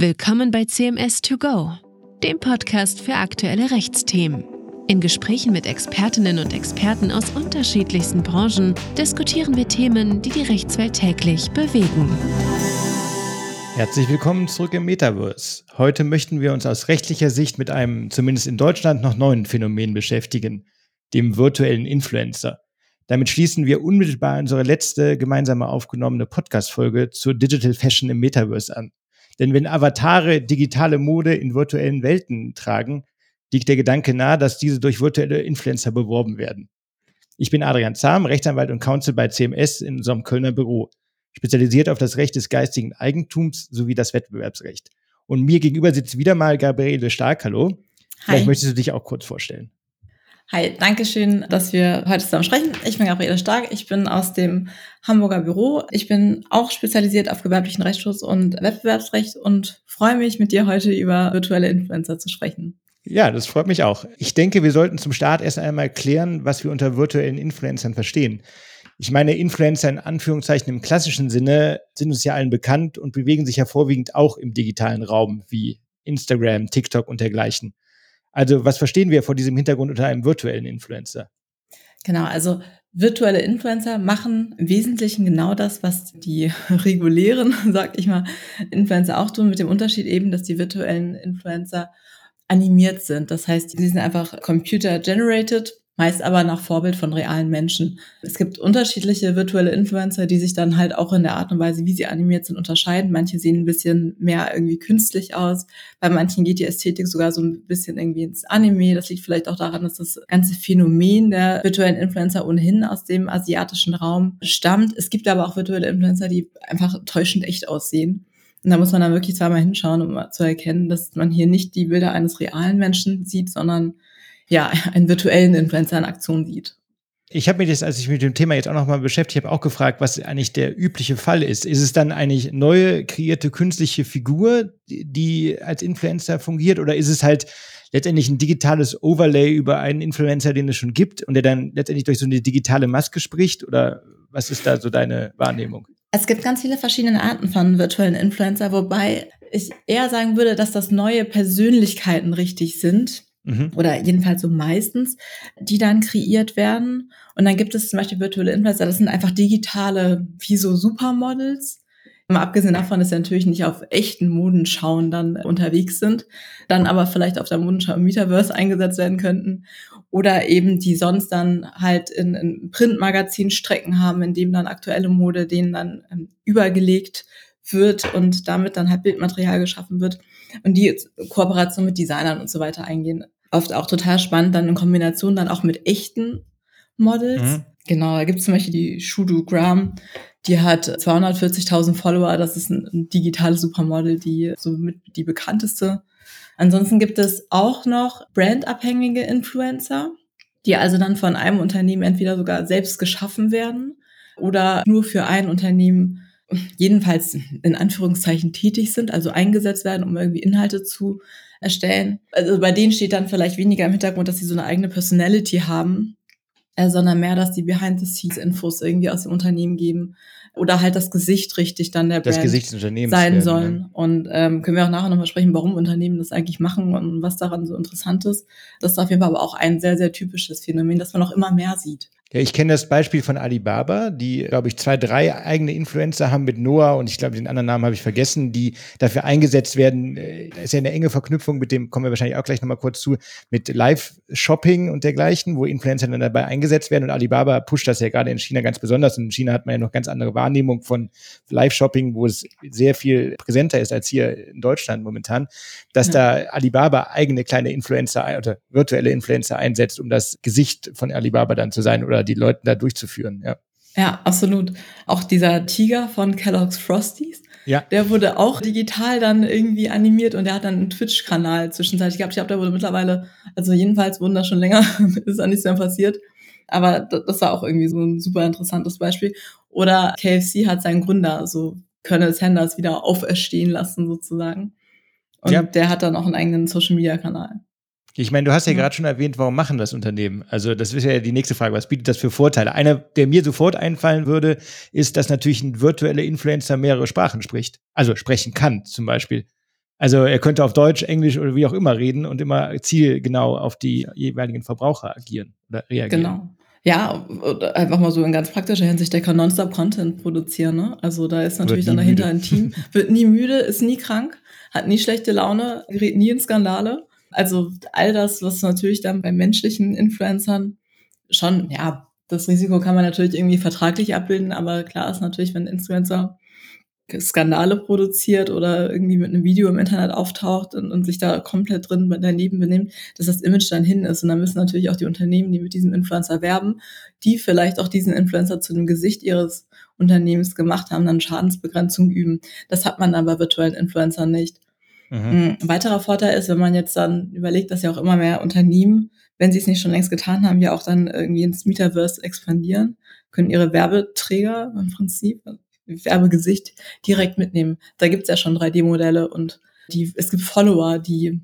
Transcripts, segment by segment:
Willkommen bei CMS 2 Go, dem Podcast für aktuelle Rechtsthemen. In Gesprächen mit Expertinnen und Experten aus unterschiedlichsten Branchen diskutieren wir Themen, die die Rechtswelt täglich bewegen. Herzlich willkommen zurück im Metaverse. Heute möchten wir uns aus rechtlicher Sicht mit einem zumindest in Deutschland noch neuen Phänomen beschäftigen, dem virtuellen Influencer. Damit schließen wir unmittelbar unsere letzte gemeinsame aufgenommene Podcast-Folge zur Digital Fashion im Metaverse an. Denn wenn Avatare digitale Mode in virtuellen Welten tragen, liegt der Gedanke nahe, dass diese durch virtuelle Influencer beworben werden. Ich bin Adrian Zahm, Rechtsanwalt und Counsel bei CMS in unserem Kölner Büro, spezialisiert auf das Recht des geistigen Eigentums sowie das Wettbewerbsrecht. Und mir gegenüber sitzt wieder mal Gabriele Stark. Hallo. Hi. Vielleicht möchtest du dich auch kurz vorstellen. Hi, danke schön, dass wir heute zusammen sprechen. Ich bin Gabriele Stark, ich bin aus dem Hamburger Büro. Ich bin auch spezialisiert auf gewerblichen Rechtsschutz und Wettbewerbsrecht und freue mich, mit dir heute über virtuelle Influencer zu sprechen. Ja, das freut mich auch. Ich denke, wir sollten zum Start erst einmal klären, was wir unter virtuellen Influencern verstehen. Ich meine, Influencer in Anführungszeichen im klassischen Sinne sind uns ja allen bekannt und bewegen sich ja vorwiegend auch im digitalen Raum wie Instagram, TikTok und dergleichen. Also was verstehen wir vor diesem Hintergrund unter einem virtuellen Influencer? Genau, also virtuelle Influencer machen im Wesentlichen genau das, was die regulären, sag ich mal, Influencer auch tun, mit dem Unterschied eben, dass die virtuellen Influencer animiert sind. Das heißt, sie sind einfach computer-generated meist aber nach Vorbild von realen Menschen. Es gibt unterschiedliche virtuelle Influencer, die sich dann halt auch in der Art und Weise, wie sie animiert sind, unterscheiden. Manche sehen ein bisschen mehr irgendwie künstlich aus. Bei manchen geht die Ästhetik sogar so ein bisschen irgendwie ins Anime. Das liegt vielleicht auch daran, dass das ganze Phänomen der virtuellen Influencer ohnehin aus dem asiatischen Raum stammt. Es gibt aber auch virtuelle Influencer, die einfach täuschend echt aussehen. Und da muss man dann wirklich zweimal hinschauen, um zu erkennen, dass man hier nicht die Bilder eines realen Menschen sieht, sondern ja, einen virtuellen Influencer in Aktion sieht. Ich habe mich das, als ich mit dem Thema jetzt auch nochmal beschäftigt habe, auch gefragt, was eigentlich der übliche Fall ist. Ist es dann eigentlich neue kreierte künstliche Figur, die als Influencer fungiert, oder ist es halt letztendlich ein digitales Overlay über einen Influencer, den es schon gibt und der dann letztendlich durch so eine digitale Maske spricht? Oder was ist da so deine Wahrnehmung? Es gibt ganz viele verschiedene Arten von virtuellen Influencer, wobei ich eher sagen würde, dass das neue Persönlichkeiten richtig sind Mhm. Oder jedenfalls so meistens, die dann kreiert werden. Und dann gibt es zum Beispiel virtuelle Influencer, das sind einfach digitale, wie so Supermodels. Mal abgesehen davon, dass sie natürlich nicht auf echten Modenschauen dann unterwegs sind, dann aber vielleicht auf der Modenschau im Metaverse eingesetzt werden könnten. Oder eben die sonst dann halt in, in Printmagazin Strecken haben, in dem dann aktuelle Mode denen dann ähm, übergelegt wird und damit dann halt Bildmaterial geschaffen wird und die Kooperation mit Designern und so weiter eingehen oft auch total spannend, dann in Kombination dann auch mit echten Models. Mhm. Genau, da gibt es zum Beispiel die Shudu Graham, die hat 240.000 Follower, das ist ein, ein digitales Supermodel, die so mit die bekannteste. Ansonsten gibt es auch noch brandabhängige Influencer, die also dann von einem Unternehmen entweder sogar selbst geschaffen werden oder nur für ein Unternehmen jedenfalls in Anführungszeichen tätig sind, also eingesetzt werden, um irgendwie Inhalte zu erstellen. Also bei denen steht dann vielleicht weniger im Hintergrund, dass sie so eine eigene Personality haben, äh, sondern mehr, dass die Behind-the-Scenes-Infos irgendwie aus dem Unternehmen geben oder halt das Gesicht richtig dann der das Brand Gesicht des Unternehmens sein werden, sollen. Ne? Und ähm, können wir auch nachher nochmal sprechen, warum Unternehmen das eigentlich machen und was daran so interessant ist. Das ist auf jeden Fall aber auch ein sehr, sehr typisches Phänomen, das man auch immer mehr sieht. Ja, ich kenne das Beispiel von Alibaba, die, glaube ich, zwei, drei eigene Influencer haben mit Noah und ich glaube, den anderen Namen habe ich vergessen, die dafür eingesetzt werden. Äh, da ist ja eine enge Verknüpfung mit dem, kommen wir wahrscheinlich auch gleich nochmal kurz zu, mit Live-Shopping und dergleichen, wo Influencer dann dabei eingesetzt werden und Alibaba pusht das ja gerade in China ganz besonders. Und in China hat man ja noch ganz andere Wahrnehmung von Live-Shopping, wo es sehr viel präsenter ist als hier in Deutschland momentan, dass ja. da Alibaba eigene kleine Influencer oder virtuelle Influencer einsetzt, um das Gesicht von Alibaba dann zu sein oder oder die Leute da durchzuführen, ja. Ja, absolut. Auch dieser Tiger von Kellogg's Frosties, ja. der wurde auch digital dann irgendwie animiert und der hat dann einen Twitch-Kanal zwischenzeitlich gehabt. Ich glaube, der wurde mittlerweile, also jedenfalls wurden da schon länger, ist da nichts mehr passiert. Aber das war auch irgendwie so ein super interessantes Beispiel. Oder KFC hat seinen Gründer, so Colonel Sanders, wieder auferstehen lassen sozusagen. Und ja. der hat dann auch einen eigenen Social-Media-Kanal. Ich meine, du hast ja, ja. gerade schon erwähnt, warum machen das Unternehmen? Also das ist ja die nächste Frage. Was bietet das für Vorteile? Einer, der mir sofort einfallen würde, ist, dass natürlich ein virtueller Influencer mehrere Sprachen spricht. Also sprechen kann zum Beispiel. Also er könnte auf Deutsch, Englisch oder wie auch immer reden und immer zielgenau auf die jeweiligen Verbraucher agieren oder reagieren. Genau. Ja, einfach mal so in ganz praktischer Hinsicht, der kann nonstop Content produzieren. Ne? Also da ist natürlich dann dahinter müde. ein Team, wird nie müde, ist nie krank, hat nie schlechte Laune, gerät nie in Skandale. Also all das, was natürlich dann bei menschlichen Influencern schon, ja, das Risiko kann man natürlich irgendwie vertraglich abbilden, aber klar ist natürlich, wenn Influencer Skandale produziert oder irgendwie mit einem Video im Internet auftaucht und, und, sich da komplett drin daneben benimmt, dass das Image dann hin ist. Und dann müssen natürlich auch die Unternehmen, die mit diesem Influencer werben, die vielleicht auch diesen Influencer zu dem Gesicht ihres Unternehmens gemacht haben, dann Schadensbegrenzung üben. Das hat man bei virtuellen Influencern nicht. Mhm. Ein weiterer Vorteil ist, wenn man jetzt dann überlegt, dass ja auch immer mehr Unternehmen, wenn sie es nicht schon längst getan haben, ja auch dann irgendwie ins Metaverse expandieren, können ihre Werbeträger im Prinzip Werbegesicht direkt mitnehmen. Da gibt's ja schon 3D-Modelle und die, es gibt Follower, die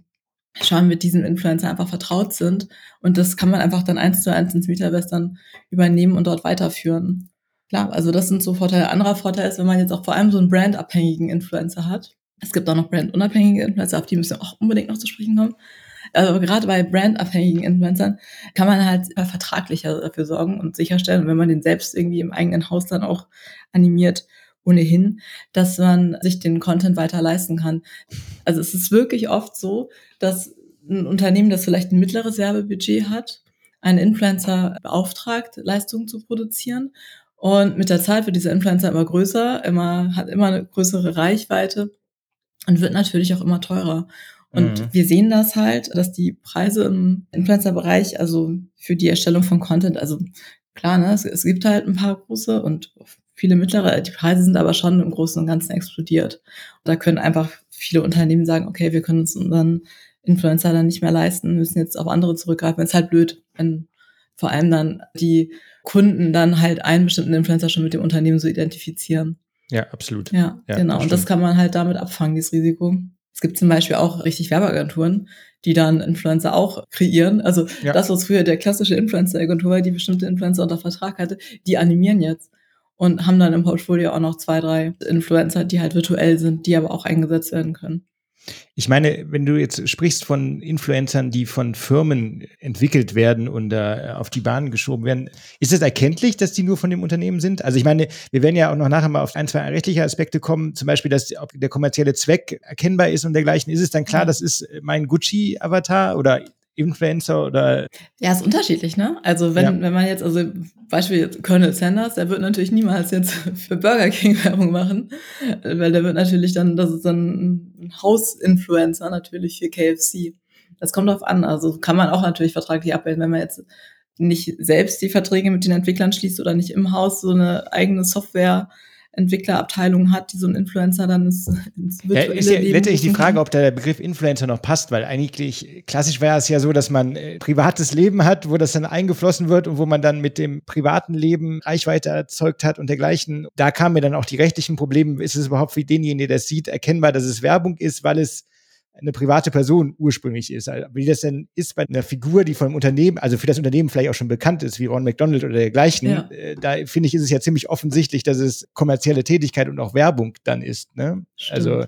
schon mit diesem Influencer einfach vertraut sind. Und das kann man einfach dann eins zu eins ins Metaverse dann übernehmen und dort weiterführen. Klar, also das sind so Vorteile. Anderer Vorteil ist, wenn man jetzt auch vor allem so einen brandabhängigen Influencer hat. Es gibt auch noch brandunabhängige Influencer, auf die müssen wir auch unbedingt noch zu sprechen kommen. Aber gerade bei brandabhängigen Influencern kann man halt vertraglicher dafür sorgen und sicherstellen, wenn man den selbst irgendwie im eigenen Haus dann auch animiert, ohnehin, dass man sich den Content weiter leisten kann. Also es ist wirklich oft so, dass ein Unternehmen, das vielleicht ein mittleres Werbebudget hat, einen Influencer beauftragt, Leistungen zu produzieren. Und mit der Zeit wird dieser Influencer immer größer, immer, hat immer eine größere Reichweite und wird natürlich auch immer teurer. Und mhm. wir sehen das halt, dass die Preise im Influencer-Bereich, also für die Erstellung von Content, also klar, ne, es, es gibt halt ein paar große und viele mittlere, die Preise sind aber schon im Großen und Ganzen explodiert. Und da können einfach viele Unternehmen sagen, okay, wir können uns unseren Influencer dann nicht mehr leisten, müssen jetzt auf andere zurückgreifen. Es ist halt blöd, wenn vor allem dann die Kunden dann halt einen bestimmten Influencer schon mit dem Unternehmen so identifizieren. Ja, absolut. Ja, ja genau. Und das kann man halt damit abfangen, dieses Risiko. Es gibt zum Beispiel auch richtig Werbeagenturen, die dann Influencer auch kreieren. Also ja. das, was früher der klassische Influencer-Agentur war, die bestimmte Influencer unter Vertrag hatte, die animieren jetzt und haben dann im Portfolio auch noch zwei, drei Influencer, die halt virtuell sind, die aber auch eingesetzt werden können. Ich meine, wenn du jetzt sprichst von Influencern, die von Firmen entwickelt werden und äh, auf die Bahn geschoben werden, ist es erkenntlich, dass die nur von dem Unternehmen sind? Also ich meine, wir werden ja auch noch nachher mal auf ein, zwei rechtliche Aspekte kommen, zum Beispiel, dass ob der kommerzielle Zweck erkennbar ist und dergleichen. Ist es dann klar, das ist mein Gucci-Avatar oder Influencer oder? Ja, ist unterschiedlich, ne? Also wenn, ja. wenn man jetzt, also Beispiel Colonel Sanders, der wird natürlich niemals jetzt für Burger King Werbung machen, weil der wird natürlich dann, das ist dann ein Hausinfluencer natürlich für KFC. Das kommt drauf an. Also kann man auch natürlich vertraglich abbilden, wenn man jetzt nicht selbst die Verträge mit den Entwicklern schließt oder nicht im Haus so eine eigene Software Entwicklerabteilung hat, die so ein Influencer dann ins, ins virtuelle ja, ist ja letztendlich die Frage, ob der Begriff Influencer noch passt, weil eigentlich klassisch war es ja so, dass man äh, privates Leben hat, wo das dann eingeflossen wird und wo man dann mit dem privaten Leben Reichweite erzeugt hat und dergleichen. Da kamen mir dann auch die rechtlichen Probleme. Ist es überhaupt für denjenigen, der das sieht, erkennbar, dass es Werbung ist, weil es eine private Person ursprünglich ist. Also, wie das denn ist bei einer Figur, die vom Unternehmen, also für das Unternehmen vielleicht auch schon bekannt ist, wie Ron McDonald oder dergleichen, ja. äh, da finde ich, ist es ja ziemlich offensichtlich, dass es kommerzielle Tätigkeit und auch Werbung dann ist. Ne? Also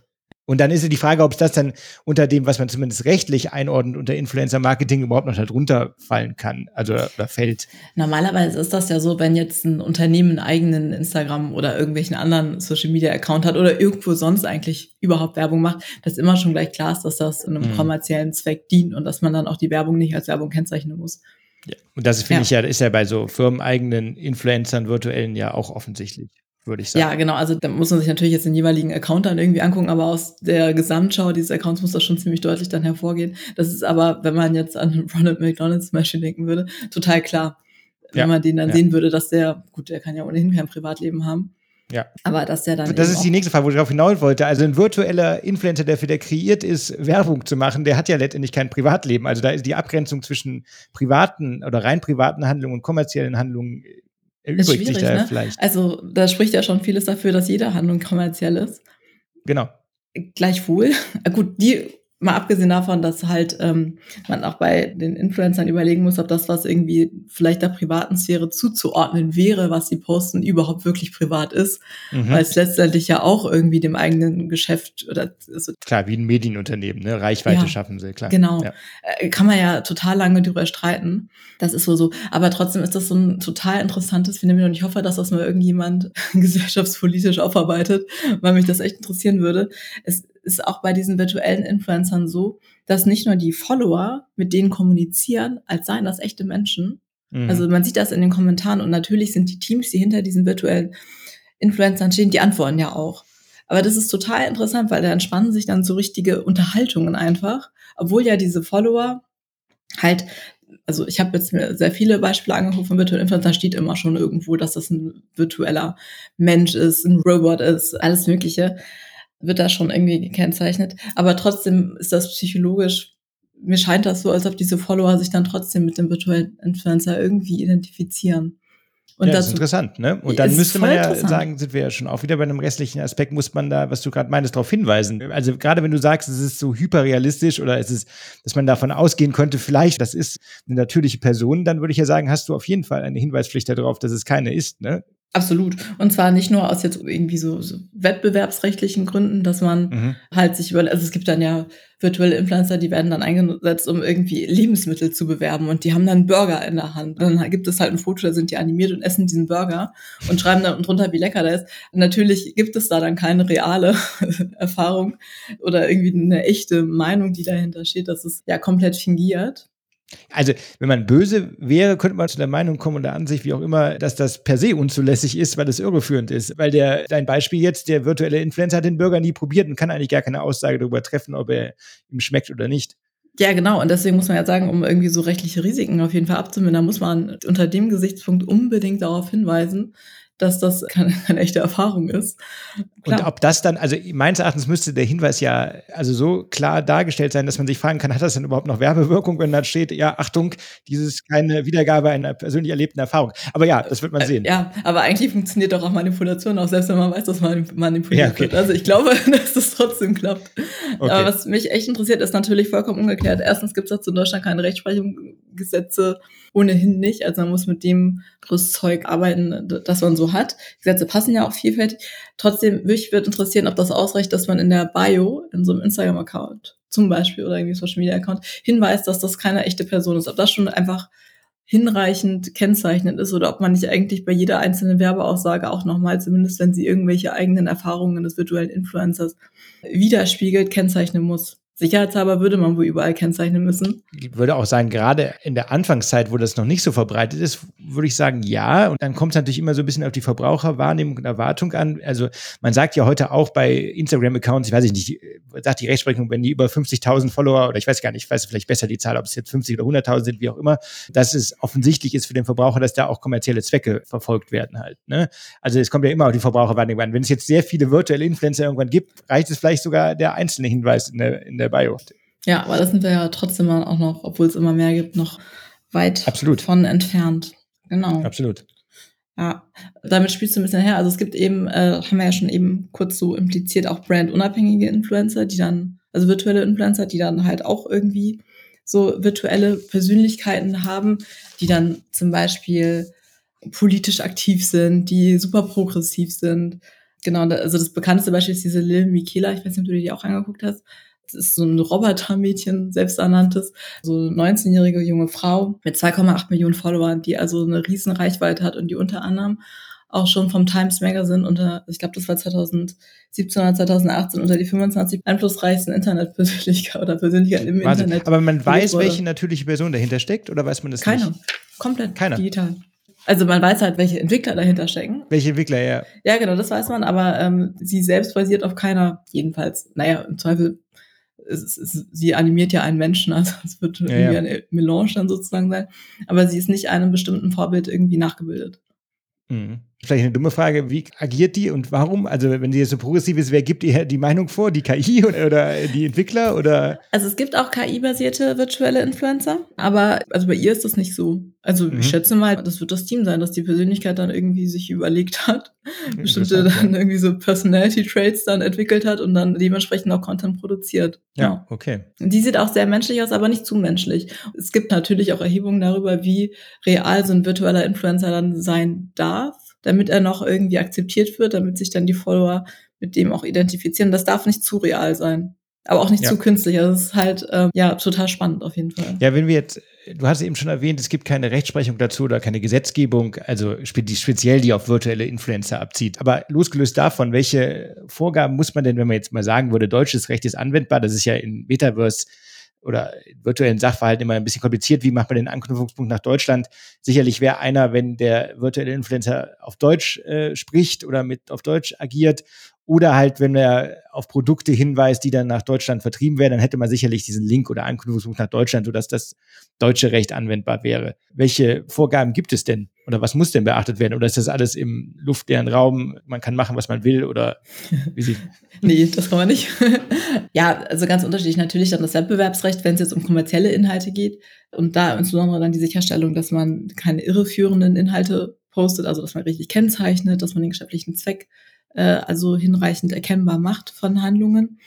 und dann ist ja die Frage, ob es das dann unter dem, was man zumindest rechtlich einordnet, unter Influencer-Marketing überhaupt noch darunter fallen kann, also oder fällt. Normalerweise ist das ja so, wenn jetzt ein Unternehmen einen eigenen Instagram oder irgendwelchen anderen Social-Media-Account hat oder irgendwo sonst eigentlich überhaupt Werbung macht, dass immer schon gleich klar ist, dass das einem mhm. kommerziellen Zweck dient und dass man dann auch die Werbung nicht als Werbung kennzeichnen muss. Ja. Und das finde ja. ich ja, ist ja bei so firmeneigenen Influencern, virtuellen ja auch offensichtlich würde ich sagen. Ja, genau. Also da muss man sich natürlich jetzt den jeweiligen Account dann irgendwie angucken, aber aus der Gesamtschau dieses Accounts muss das schon ziemlich deutlich dann hervorgehen. Das ist aber, wenn man jetzt an Ronald McDonald zum Beispiel denken würde, total klar. Wenn ja, man den dann ja. sehen würde, dass der, gut, der kann ja ohnehin kein Privatleben haben. Ja. Aber dass der dann. Das ist die nächste Frage, wo ich darauf hinaus wollte. Also ein virtueller Influencer, der für der kreiert ist, Werbung zu machen, der hat ja letztendlich kein Privatleben. Also da ist die Abgrenzung zwischen privaten oder rein privaten Handlungen und kommerziellen Handlungen erübrigt sich da ne? vielleicht. Also da spricht ja schon vieles dafür, dass jede Handlung kommerziell ist. Genau. Gleichwohl, gut, die mal abgesehen davon, dass halt ähm, man auch bei den Influencern überlegen muss, ob das, was irgendwie vielleicht der privaten Sphäre zuzuordnen wäre, was sie posten, überhaupt wirklich privat ist, mhm. weil es letztendlich ja auch irgendwie dem eigenen Geschäft oder also klar wie ein Medienunternehmen, ne Reichweite ja, schaffen sie klar. Genau, ja. Äh, kann man ja total lange darüber streiten. Das ist wohl so, aber trotzdem ist das so ein total interessantes Phänomen und ich hoffe, dass das mal irgendjemand gesellschaftspolitisch aufarbeitet, weil mich das echt interessieren würde. Es ist auch bei diesen virtuellen Influencern so, dass nicht nur die Follower mit denen kommunizieren, als seien das echte Menschen. Mhm. Also man sieht das in den Kommentaren und natürlich sind die Teams, die hinter diesen virtuellen Influencern stehen, die antworten ja auch. Aber das ist total interessant, weil da entspannen sich dann so richtige Unterhaltungen einfach, obwohl ja diese Follower halt also ich habe jetzt mir sehr viele Beispiele angeguckt von virtuellen Influencern, da steht immer schon irgendwo, dass das ein virtueller Mensch ist, ein Robot ist, alles Mögliche wird da schon irgendwie gekennzeichnet. Aber trotzdem ist das psychologisch, mir scheint das so, als ob diese Follower sich dann trotzdem mit dem virtuellen Influencer irgendwie identifizieren. Und ja, das ist interessant, ne? Und dann müsste man ja sagen, sind wir ja schon auch wieder bei einem restlichen Aspekt, muss man da, was du gerade meinst, darauf hinweisen. Also gerade wenn du sagst, es ist so hyperrealistisch oder es ist, dass man davon ausgehen könnte, vielleicht, das ist eine natürliche Person, dann würde ich ja sagen, hast du auf jeden Fall eine Hinweispflicht darauf, dass es keine ist, ne? Absolut. Und zwar nicht nur aus jetzt irgendwie so, so wettbewerbsrechtlichen Gründen, dass man mhm. halt sich über, also es gibt dann ja virtuelle Influencer, die werden dann eingesetzt, um irgendwie Lebensmittel zu bewerben und die haben dann Burger in der Hand. Dann gibt es halt ein Foto, da sind die animiert und essen diesen Burger und schreiben dann drunter, wie lecker der ist. natürlich gibt es da dann keine reale Erfahrung oder irgendwie eine echte Meinung, die dahinter steht. Das ist ja komplett fingiert. Also, wenn man böse wäre, könnte man zu der Meinung kommen und der Ansicht, wie auch immer, dass das per se unzulässig ist, weil es irreführend ist. Weil der, dein Beispiel jetzt, der virtuelle Influencer hat den Burger nie probiert und kann eigentlich gar keine Aussage darüber treffen, ob er ihm schmeckt oder nicht. Ja, genau. Und deswegen muss man ja sagen, um irgendwie so rechtliche Risiken auf jeden Fall abzumindern, muss man unter dem Gesichtspunkt unbedingt darauf hinweisen, dass das keine, keine echte Erfahrung ist. Klar. Und ob das dann, also meines Erachtens müsste der Hinweis ja also so klar dargestellt sein, dass man sich fragen kann, hat das denn überhaupt noch Werbewirkung, wenn da steht, ja, Achtung, dieses keine Wiedergabe einer persönlich erlebten Erfahrung. Aber ja, das wird man sehen. Ja, aber eigentlich funktioniert doch auch Manipulation, auch selbst wenn man weiß, dass man manipuliert ja, okay. wird. Also ich glaube, dass es trotzdem klappt. Okay. Aber was mich echt interessiert, ist natürlich vollkommen ungeklärt. Erstens gibt es dazu in Deutschland keine Rechtsprechung, Gesetze ohnehin nicht. Also man muss mit dem Rüstzeug arbeiten, das man so hat. Gesetze passen ja auch vielfältig. Trotzdem mich wird interessieren, ob das ausreicht, dass man in der Bio, in so einem Instagram-Account zum Beispiel oder irgendwie Social Media Account hinweist, dass das keine echte Person ist. Ob das schon einfach hinreichend kennzeichnend ist oder ob man nicht eigentlich bei jeder einzelnen Werbeaussage auch nochmal, zumindest wenn sie irgendwelche eigenen Erfahrungen des virtuellen Influencers widerspiegelt, kennzeichnen muss. Sicherheitshalber würde man wohl überall kennzeichnen müssen. Ich würde auch sagen, gerade in der Anfangszeit, wo das noch nicht so verbreitet ist, würde ich sagen, ja. Und dann kommt es natürlich immer so ein bisschen auf die Verbraucherwahrnehmung und Erwartung an. Also man sagt ja heute auch bei Instagram-Accounts, ich weiß nicht, sagt die Rechtsprechung, wenn die über 50.000 Follower oder ich weiß gar nicht, ich weiß vielleicht besser die Zahl, ob es jetzt 50 oder 100.000 sind, wie auch immer, dass es offensichtlich ist für den Verbraucher, dass da auch kommerzielle Zwecke verfolgt werden halt. Ne? Also es kommt ja immer auf die Verbraucherwahrnehmung an. Wenn es jetzt sehr viele virtuelle Influencer irgendwann gibt, reicht es vielleicht sogar der einzelne Hinweis in der, in der der Bio. Ja, aber das sind wir ja trotzdem auch noch, obwohl es immer mehr gibt, noch weit Absolut. von entfernt. Genau. Absolut. Ja, damit spielst du ein bisschen her. Also es gibt eben, äh, haben wir ja schon eben kurz so impliziert, auch brandunabhängige Influencer, die dann, also virtuelle Influencer, die dann halt auch irgendwie so virtuelle Persönlichkeiten haben, die dann zum Beispiel politisch aktiv sind, die super progressiv sind. Genau, also das bekannteste Beispiel ist diese Lil Michaela, ich weiß nicht, ob du dir die auch angeguckt hast. Das ist so ein Robotermädchen, selbsternanntes, so eine 19-jährige junge Frau mit 2,8 Millionen Followern, die also eine riesen Reichweite hat und die unter anderem auch schon vom Times Magazine unter, ich glaube, das war 2017 oder 2018, unter die 25 einflussreichsten Internetpersönlichkeiten oder Persönlichkeiten im Wahnsinn. Internet. Aber man weiß, wurde. welche natürliche Person dahinter steckt oder weiß man das Keine. nicht? Keine. Komplett Keiner. digital. Also man weiß halt, welche Entwickler dahinter stecken. Welche Entwickler, ja. Ja, genau, das weiß man, aber ähm, sie selbst basiert auf keiner, jedenfalls, naja, im Zweifel es, es, sie animiert ja einen Menschen, also es wird ja, irgendwie ja. eine Melange dann sozusagen sein, aber sie ist nicht einem bestimmten Vorbild irgendwie nachgebildet. Mhm. Vielleicht eine dumme Frage, wie agiert die und warum? Also wenn sie jetzt so progressiv ist, wer gibt ihr die Meinung vor? Die KI oder die Entwickler oder? Also es gibt auch KI-basierte virtuelle Influencer, aber also bei ihr ist das nicht so. Also mhm. ich schätze mal, das wird das Team sein, dass die Persönlichkeit dann irgendwie sich überlegt hat, bestimmte dann irgendwie so Personality Traits dann entwickelt hat und dann dementsprechend auch Content produziert. Ja, ja, okay. Die sieht auch sehr menschlich aus, aber nicht zu menschlich. Es gibt natürlich auch Erhebungen darüber, wie real so ein virtueller Influencer dann sein darf, damit er noch irgendwie akzeptiert wird, damit sich dann die Follower mit dem auch identifizieren. Das darf nicht zu real sein aber auch nicht ja. zu künstlich. Also es ist halt ähm, ja total spannend auf jeden Fall. Ja, wenn wir jetzt, du hast eben schon erwähnt, es gibt keine Rechtsprechung dazu oder keine Gesetzgebung, also die speziell die auf virtuelle Influencer abzieht. Aber losgelöst davon, welche Vorgaben muss man denn, wenn man jetzt mal sagen würde, deutsches Recht ist anwendbar, das ist ja in Metaverse oder virtuellen Sachverhalten immer ein bisschen kompliziert. Wie macht man den Anknüpfungspunkt nach Deutschland? Sicherlich wäre einer, wenn der virtuelle Influencer auf Deutsch äh, spricht oder mit auf Deutsch agiert oder halt, wenn er auf Produkte hinweist, die dann nach Deutschland vertrieben werden, dann hätte man sicherlich diesen Link oder Anknüpfungspunkt nach Deutschland, sodass das deutsche Recht anwendbar wäre. Welche Vorgaben gibt es denn? Oder was muss denn beachtet werden? Oder ist das alles im luftleeren Raum? Man kann machen, was man will? Oder wie sieht? nee, das kann man nicht. ja, also ganz unterschiedlich. Natürlich dann das Wettbewerbsrecht, wenn es jetzt um kommerzielle Inhalte geht. Und da insbesondere dann die Sicherstellung, dass man keine irreführenden Inhalte postet, also dass man richtig kennzeichnet, dass man den geschäftlichen Zweck äh, also hinreichend erkennbar macht von Handlungen.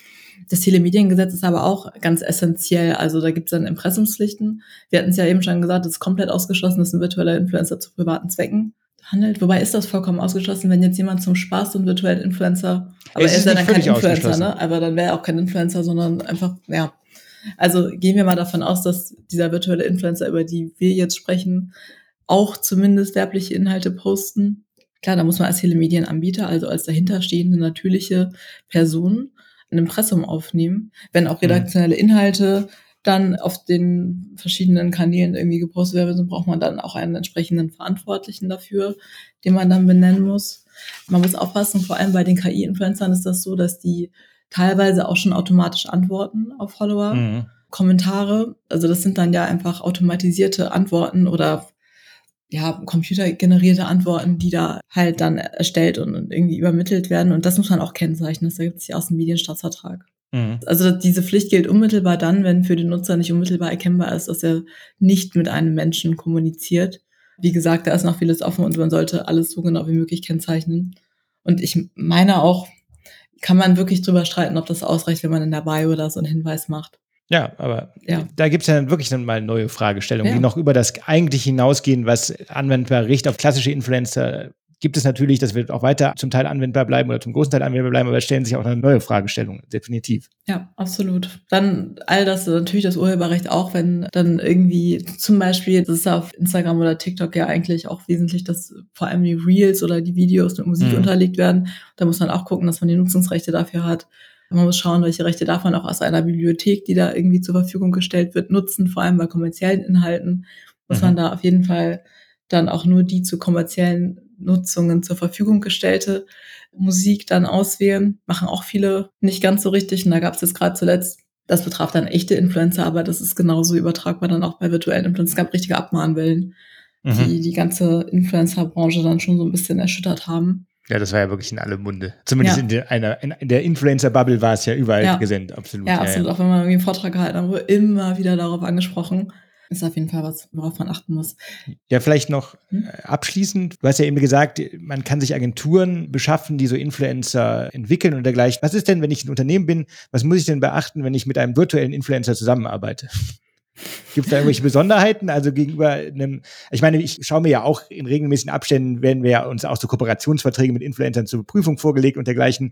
Das Telemediengesetz ist aber auch ganz essentiell. Also da gibt es dann Impressumspflichten. Wir hatten es ja eben schon gesagt, es ist komplett ausgeschlossen, dass ein virtueller Influencer zu privaten Zwecken handelt. Wobei ist das vollkommen ausgeschlossen, wenn jetzt jemand zum Spaß so einen virtuellen Influencer, aber er ist ja dann kein Influencer, ne? Aber dann wäre er auch kein Influencer, sondern einfach, ja. Also gehen wir mal davon aus, dass dieser virtuelle Influencer, über die wir jetzt sprechen, auch zumindest werbliche Inhalte posten. Klar, da muss man als Telemedienanbieter, also als dahinterstehende natürliche Person, ein Impressum aufnehmen. Wenn auch mhm. redaktionelle Inhalte dann auf den verschiedenen Kanälen irgendwie gepostet werden, so braucht man dann auch einen entsprechenden Verantwortlichen dafür, den man dann benennen muss. Man muss aufpassen, vor allem bei den KI-Influencern ist das so, dass die teilweise auch schon automatisch antworten auf Follower. Mhm. Kommentare, also das sind dann ja einfach automatisierte Antworten oder ja, computergenerierte Antworten, die da halt dann erstellt und irgendwie übermittelt werden. Und das muss man auch kennzeichnen. Das ergibt sich aus dem Medienstaatsvertrag. Mhm. Also diese Pflicht gilt unmittelbar dann, wenn für den Nutzer nicht unmittelbar erkennbar ist, dass er nicht mit einem Menschen kommuniziert. Wie gesagt, da ist noch vieles offen und man sollte alles so genau wie möglich kennzeichnen. Und ich meine auch, kann man wirklich drüber streiten, ob das ausreicht, wenn man in der Bio oder so einen Hinweis macht. Ja, aber ja. da gibt es ja dann wirklich dann mal neue Fragestellungen, ja. die noch über das eigentlich hinausgehen, was anwendbar Richt auf klassische Influencer gibt es natürlich, das wird auch weiter zum Teil anwendbar bleiben oder zum großen Teil anwendbar bleiben, aber es stellen sich auch neue Fragestellungen, definitiv. Ja, absolut. Dann all das, natürlich das Urheberrecht auch, wenn dann irgendwie zum Beispiel, das ist ja auf Instagram oder TikTok ja eigentlich auch wesentlich, dass vor allem die Reels oder die Videos mit Musik mhm. unterlegt werden. Da muss man auch gucken, dass man die Nutzungsrechte dafür hat. Man muss schauen, welche Rechte darf man auch aus einer Bibliothek, die da irgendwie zur Verfügung gestellt wird, nutzen, vor allem bei kommerziellen Inhalten. Muss mhm. man da auf jeden Fall dann auch nur die zu kommerziellen Nutzungen zur Verfügung gestellte Musik dann auswählen. Machen auch viele nicht ganz so richtig. Und da gab es jetzt gerade zuletzt, das betraf dann echte Influencer, aber das ist genauso übertragbar dann auch bei virtuellen Influencern. Es gab richtige Abmahnwellen, mhm. die die ganze Influencer-Branche dann schon so ein bisschen erschüttert haben. Ja, das war ja wirklich in allem Munde. Zumindest ja. in, der, einer, in, der Influencer-Bubble war es ja überall ja. gesendet, absolut. Ja, absolut. Ja, Auch wenn man irgendwie einen Vortrag gehalten hat, wurde immer wieder darauf angesprochen. Ist auf jeden Fall was, worauf man achten muss. Ja, vielleicht noch hm? Äh, abschließend. Du hast ja eben gesagt, man kann sich Agenturen beschaffen, die so Influencer entwickeln und dergleichen. Was ist denn, wenn ich ein Unternehmen bin? Was muss ich denn beachten, wenn ich mit einem virtuellen Influencer zusammenarbeite? Gibt es da irgendwelche Besonderheiten? Also gegenüber einem, ich meine, ich schaue mir ja auch in regelmäßigen Abständen, werden wir ja uns auch so Kooperationsverträge mit Influencern zur Prüfung vorgelegt und dergleichen.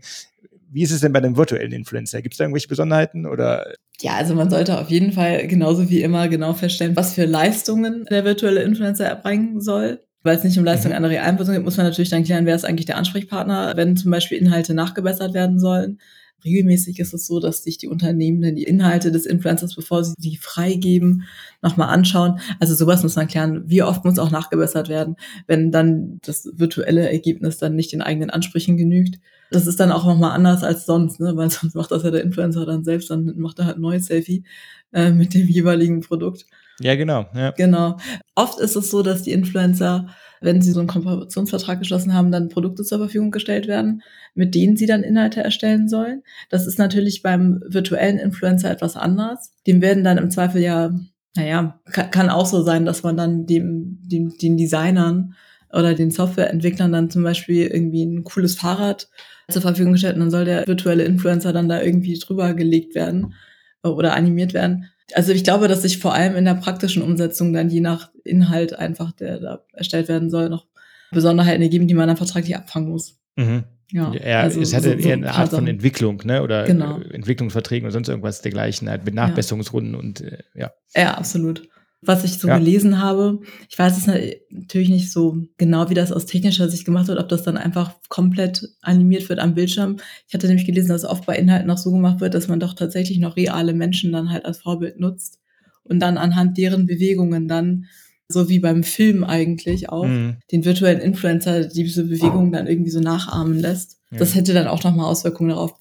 Wie ist es denn bei einem virtuellen Influencer? Gibt es da irgendwelche Besonderheiten oder? Ja, also man sollte auf jeden Fall genauso wie immer genau feststellen, was für Leistungen der virtuelle Influencer erbringen soll. Weil es nicht um Leistungen mhm. einer realen Person geht, muss man natürlich dann klären, wer ist eigentlich der Ansprechpartner, wenn zum Beispiel Inhalte nachgebessert werden sollen. Regelmäßig ist es so, dass sich die Unternehmen dann die Inhalte des Influencers, bevor sie sie freigeben, nochmal anschauen. Also sowas muss man klären. Wie oft muss auch nachgebessert werden, wenn dann das virtuelle Ergebnis dann nicht den eigenen Ansprüchen genügt. Das ist dann auch nochmal anders als sonst, ne? weil sonst macht das ja der Influencer dann selbst, dann macht er halt ein neues Selfie äh, mit dem jeweiligen Produkt. Ja, genau. Ja. Genau. Oft ist es so, dass die Influencer, wenn sie so einen Kooperationsvertrag geschlossen haben, dann Produkte zur Verfügung gestellt werden, mit denen sie dann Inhalte erstellen sollen. Das ist natürlich beim virtuellen Influencer etwas anders. Dem werden dann im Zweifel ja, naja, kann, kann auch so sein, dass man dann dem, dem, den Designern oder den Softwareentwicklern dann zum Beispiel irgendwie ein cooles Fahrrad zur Verfügung gestellt und dann soll der virtuelle Influencer dann da irgendwie drüber gelegt werden oder animiert werden. Also ich glaube, dass sich vor allem in der praktischen Umsetzung dann je nach Inhalt einfach, der da erstellt werden soll, noch Besonderheiten ergeben, die man dann vertraglich abfangen muss. Mhm. Ja, ja also es hatte so, so eher eine Art von Entwicklung, ne? Oder genau. Entwicklungsverträgen oder sonst irgendwas dergleichen, halt mit Nachbesserungsrunden ja. und äh, ja. Ja, absolut was ich so ja. gelesen habe. Ich weiß es natürlich nicht so genau, wie das aus technischer Sicht gemacht wird, ob das dann einfach komplett animiert wird am Bildschirm. Ich hatte nämlich gelesen, dass oft bei Inhalten auch so gemacht wird, dass man doch tatsächlich noch reale Menschen dann halt als Vorbild nutzt und dann anhand deren Bewegungen dann, so wie beim Film eigentlich auch, mhm. den virtuellen Influencer diese Bewegungen dann irgendwie so nachahmen lässt. Ja. Das hätte dann auch nochmal Auswirkungen darauf,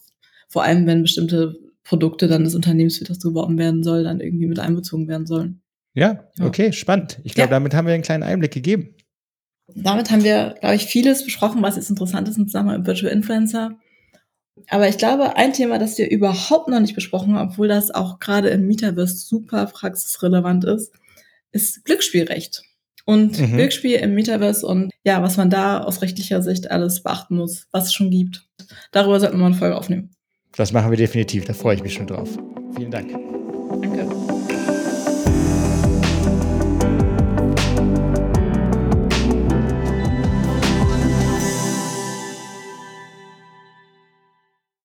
vor allem wenn bestimmte Produkte dann des Unternehmens, für das beworben werden soll, dann irgendwie mit einbezogen werden sollen. Ja, okay, spannend. Ich glaube, ja. damit haben wir einen kleinen Einblick gegeben. Damit haben wir, glaube ich, vieles besprochen, was jetzt interessant ist im Zusammenhang mit Virtual Influencer. Aber ich glaube, ein Thema, das wir überhaupt noch nicht besprochen haben, obwohl das auch gerade im Metaverse super praxisrelevant ist, ist Glücksspielrecht. Und mhm. Glücksspiel im Metaverse und ja, was man da aus rechtlicher Sicht alles beachten muss, was es schon gibt. Darüber sollten wir mal eine Folge aufnehmen. Das machen wir definitiv, da freue ich mich schon drauf. Vielen Dank. Danke.